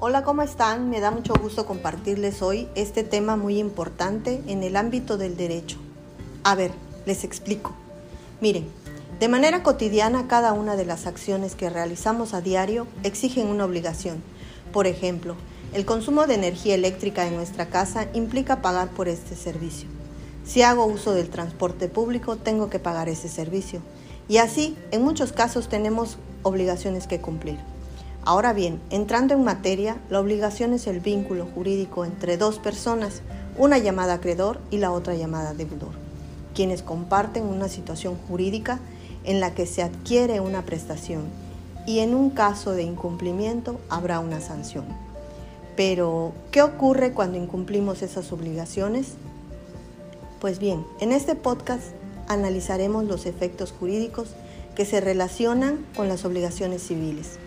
Hola, ¿cómo están? Me da mucho gusto compartirles hoy este tema muy importante en el ámbito del derecho. A ver, les explico. Miren, de manera cotidiana cada una de las acciones que realizamos a diario exigen una obligación. Por ejemplo, el consumo de energía eléctrica en nuestra casa implica pagar por este servicio. Si hago uso del transporte público, tengo que pagar ese servicio. Y así, en muchos casos tenemos obligaciones que cumplir. Ahora bien, entrando en materia, la obligación es el vínculo jurídico entre dos personas, una llamada acreedor y la otra llamada deudor, quienes comparten una situación jurídica en la que se adquiere una prestación y en un caso de incumplimiento habrá una sanción. Pero, ¿qué ocurre cuando incumplimos esas obligaciones? Pues bien, en este podcast analizaremos los efectos jurídicos que se relacionan con las obligaciones civiles.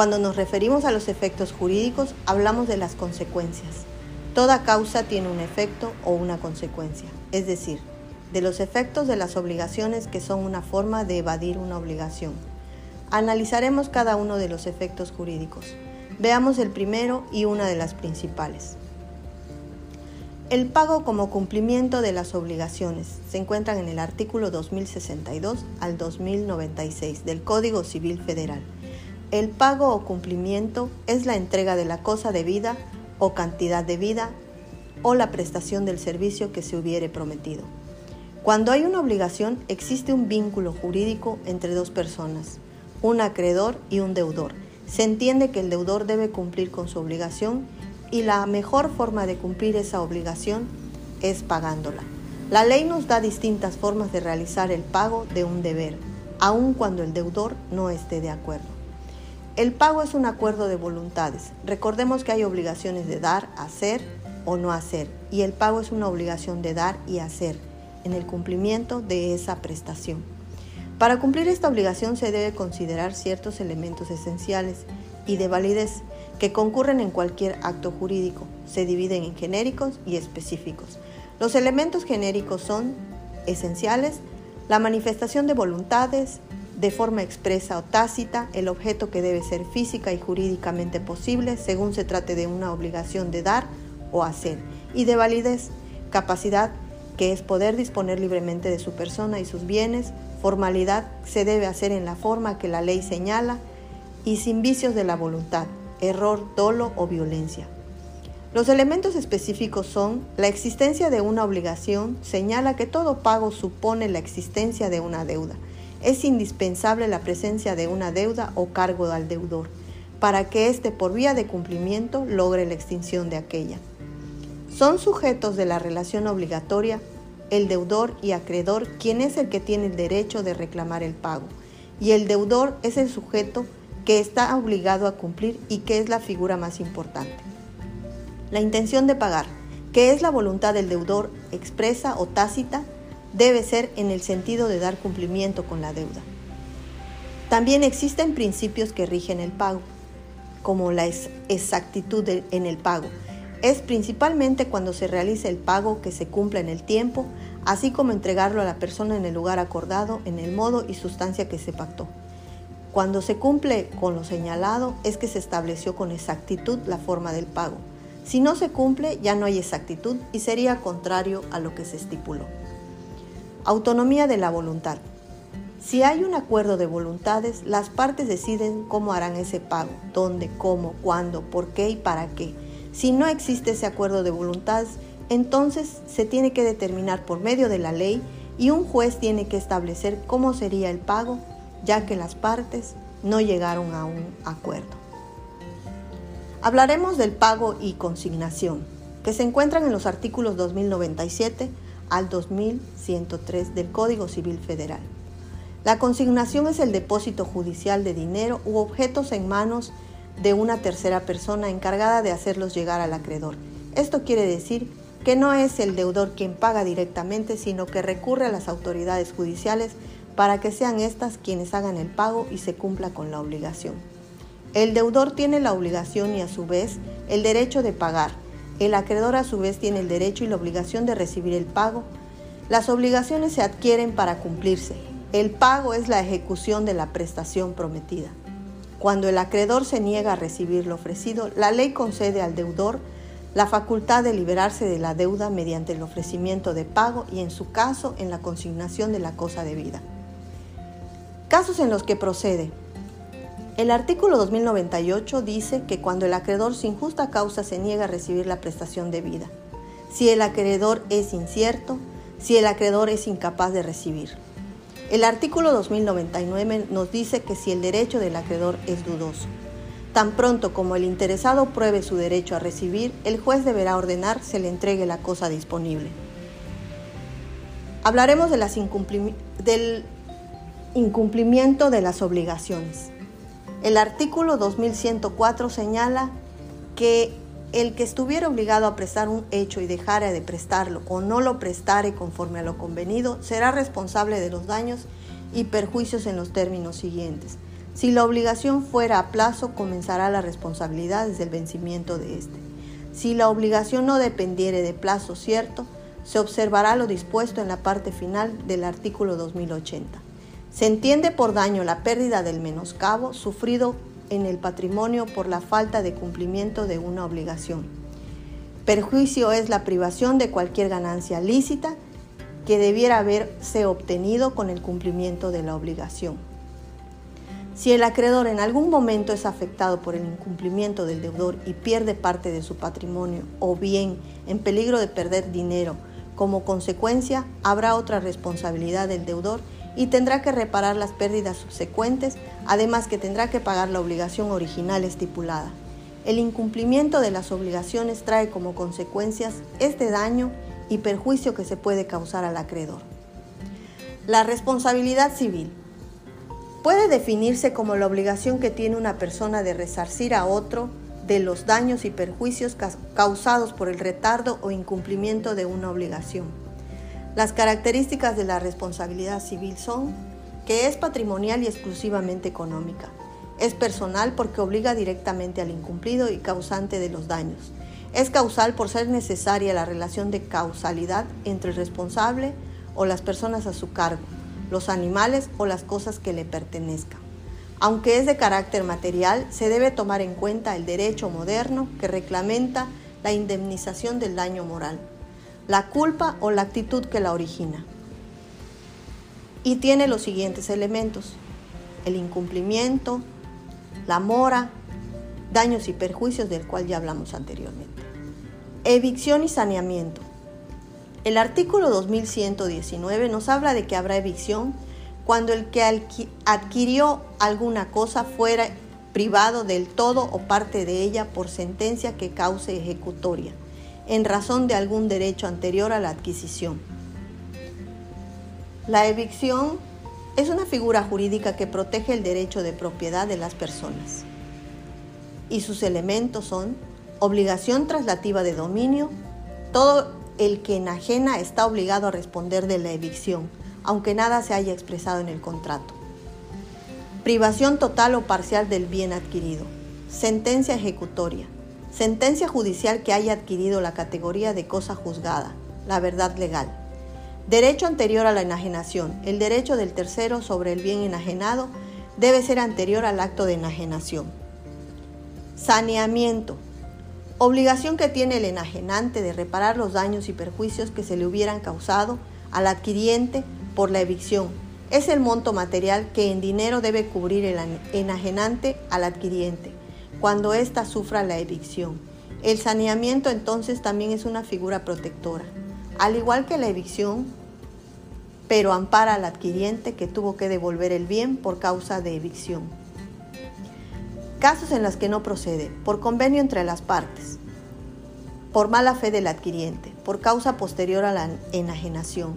Cuando nos referimos a los efectos jurídicos, hablamos de las consecuencias. Toda causa tiene un efecto o una consecuencia, es decir, de los efectos de las obligaciones que son una forma de evadir una obligación. Analizaremos cada uno de los efectos jurídicos. Veamos el primero y una de las principales. El pago como cumplimiento de las obligaciones se encuentran en el artículo 2062 al 2096 del Código Civil Federal. El pago o cumplimiento es la entrega de la cosa debida o cantidad de vida o la prestación del servicio que se hubiere prometido. Cuando hay una obligación, existe un vínculo jurídico entre dos personas, un acreedor y un deudor. Se entiende que el deudor debe cumplir con su obligación y la mejor forma de cumplir esa obligación es pagándola. La ley nos da distintas formas de realizar el pago de un deber, aun cuando el deudor no esté de acuerdo. El pago es un acuerdo de voluntades. Recordemos que hay obligaciones de dar, hacer o no hacer, y el pago es una obligación de dar y hacer en el cumplimiento de esa prestación. Para cumplir esta obligación se debe considerar ciertos elementos esenciales y de validez que concurren en cualquier acto jurídico. Se dividen en genéricos y específicos. Los elementos genéricos son esenciales, la manifestación de voluntades, de forma expresa o tácita, el objeto que debe ser física y jurídicamente posible según se trate de una obligación de dar o hacer, y de validez, capacidad que es poder disponer libremente de su persona y sus bienes, formalidad se debe hacer en la forma que la ley señala y sin vicios de la voluntad, error, dolo o violencia. Los elementos específicos son la existencia de una obligación, señala que todo pago supone la existencia de una deuda es indispensable la presencia de una deuda o cargo al deudor, para que éste por vía de cumplimiento logre la extinción de aquella. Son sujetos de la relación obligatoria el deudor y acreedor, quien es el que tiene el derecho de reclamar el pago, y el deudor es el sujeto que está obligado a cumplir y que es la figura más importante. La intención de pagar, que es la voluntad del deudor expresa o tácita, debe ser en el sentido de dar cumplimiento con la deuda. También existen principios que rigen el pago, como la exactitud en el pago. Es principalmente cuando se realiza el pago que se cumpla en el tiempo, así como entregarlo a la persona en el lugar acordado, en el modo y sustancia que se pactó. Cuando se cumple con lo señalado es que se estableció con exactitud la forma del pago. Si no se cumple ya no hay exactitud y sería contrario a lo que se estipuló. Autonomía de la voluntad. Si hay un acuerdo de voluntades, las partes deciden cómo harán ese pago, dónde, cómo, cuándo, por qué y para qué. Si no existe ese acuerdo de voluntades, entonces se tiene que determinar por medio de la ley y un juez tiene que establecer cómo sería el pago, ya que las partes no llegaron a un acuerdo. Hablaremos del pago y consignación, que se encuentran en los artículos 2097 al 2103 del Código Civil Federal. La consignación es el depósito judicial de dinero u objetos en manos de una tercera persona encargada de hacerlos llegar al acreedor. Esto quiere decir que no es el deudor quien paga directamente, sino que recurre a las autoridades judiciales para que sean estas quienes hagan el pago y se cumpla con la obligación. El deudor tiene la obligación y a su vez el derecho de pagar, el acreedor a su vez tiene el derecho y la obligación de recibir el pago. Las obligaciones se adquieren para cumplirse. El pago es la ejecución de la prestación prometida. Cuando el acreedor se niega a recibir lo ofrecido, la ley concede al deudor la facultad de liberarse de la deuda mediante el ofrecimiento de pago y en su caso en la consignación de la cosa debida. Casos en los que procede. El artículo 2098 dice que cuando el acreedor sin justa causa se niega a recibir la prestación debida, si el acreedor es incierto, si el acreedor es incapaz de recibir. El artículo 2099 nos dice que si el derecho del acreedor es dudoso, Tan pronto como el interesado pruebe su derecho a recibir, el juez deberá ordenar se le entregue la cosa disponible. Hablaremos del incumplimiento de las obligaciones. El artículo 2104 señala que el que estuviera obligado a prestar un hecho y dejara de prestarlo o no lo prestare conforme a lo convenido, será responsable de los daños y perjuicios en los términos siguientes si la obligación fuera a plazo, comenzará la responsabilidad desde el vencimiento de éste. Si la obligación no dependiere de plazo cierto, se observará lo dispuesto en la parte final del artículo 2080. Se entiende por daño la pérdida del menoscabo sufrido en el patrimonio por la falta de cumplimiento de una obligación. Perjuicio es la privación de cualquier ganancia lícita que debiera haberse obtenido con el cumplimiento de la obligación. Si el acreedor en algún momento es afectado por el incumplimiento del deudor y pierde parte de su patrimonio o bien en peligro de perder dinero, como consecuencia habrá otra responsabilidad del deudor y tendrá que reparar las pérdidas subsecuentes, además que tendrá que pagar la obligación original estipulada. El incumplimiento de las obligaciones trae como consecuencias este daño y perjuicio que se puede causar al acreedor. La responsabilidad civil puede definirse como la obligación que tiene una persona de resarcir a otro de los daños y perjuicios causados por el retardo o incumplimiento de una obligación. Las características de la responsabilidad civil son que es patrimonial y exclusivamente económica. Es personal porque obliga directamente al incumplido y causante de los daños. Es causal por ser necesaria la relación de causalidad entre el responsable o las personas a su cargo los animales o las cosas que le pertenezcan. Aunque es de carácter material, se debe tomar en cuenta el derecho moderno que reclamenta la indemnización del daño moral, la culpa o la actitud que la origina. Y tiene los siguientes elementos, el incumplimiento, la mora, daños y perjuicios del cual ya hablamos anteriormente. Evicción y saneamiento. El artículo 2119 nos habla de que habrá evicción cuando el que adquirió alguna cosa fuera privado del todo o parte de ella por sentencia que cause ejecutoria, en razón de algún derecho anterior a la adquisición. La evicción es una figura jurídica que protege el derecho de propiedad de las personas y sus elementos son obligación traslativa de dominio, todo el que enajena está obligado a responder de la evicción, aunque nada se haya expresado en el contrato. Privación total o parcial del bien adquirido. Sentencia ejecutoria. Sentencia judicial que haya adquirido la categoría de cosa juzgada, la verdad legal. Derecho anterior a la enajenación. El derecho del tercero sobre el bien enajenado debe ser anterior al acto de enajenación. Saneamiento Obligación que tiene el enajenante de reparar los daños y perjuicios que se le hubieran causado al adquiriente por la evicción. Es el monto material que en dinero debe cubrir el enajenante al adquiriente cuando ésta sufra la evicción. El saneamiento entonces también es una figura protectora, al igual que la evicción, pero ampara al adquiriente que tuvo que devolver el bien por causa de evicción. Casos en los que no procede, por convenio entre las partes, por mala fe del adquiriente, por causa posterior a la enajenación,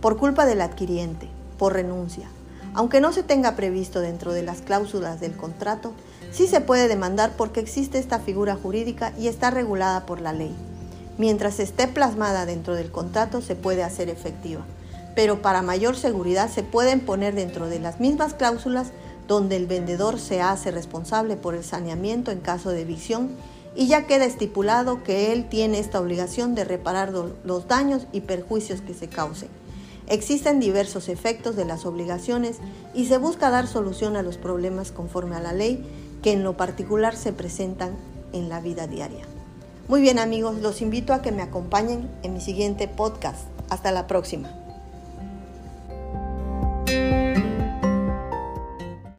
por culpa del adquiriente, por renuncia. Aunque no se tenga previsto dentro de las cláusulas del contrato, sí se puede demandar porque existe esta figura jurídica y está regulada por la ley. Mientras esté plasmada dentro del contrato se puede hacer efectiva, pero para mayor seguridad se pueden poner dentro de las mismas cláusulas donde el vendedor se hace responsable por el saneamiento en caso de evicción y ya queda estipulado que él tiene esta obligación de reparar los daños y perjuicios que se causen. Existen diversos efectos de las obligaciones y se busca dar solución a los problemas conforme a la ley que en lo particular se presentan en la vida diaria. Muy bien amigos, los invito a que me acompañen en mi siguiente podcast. Hasta la próxima.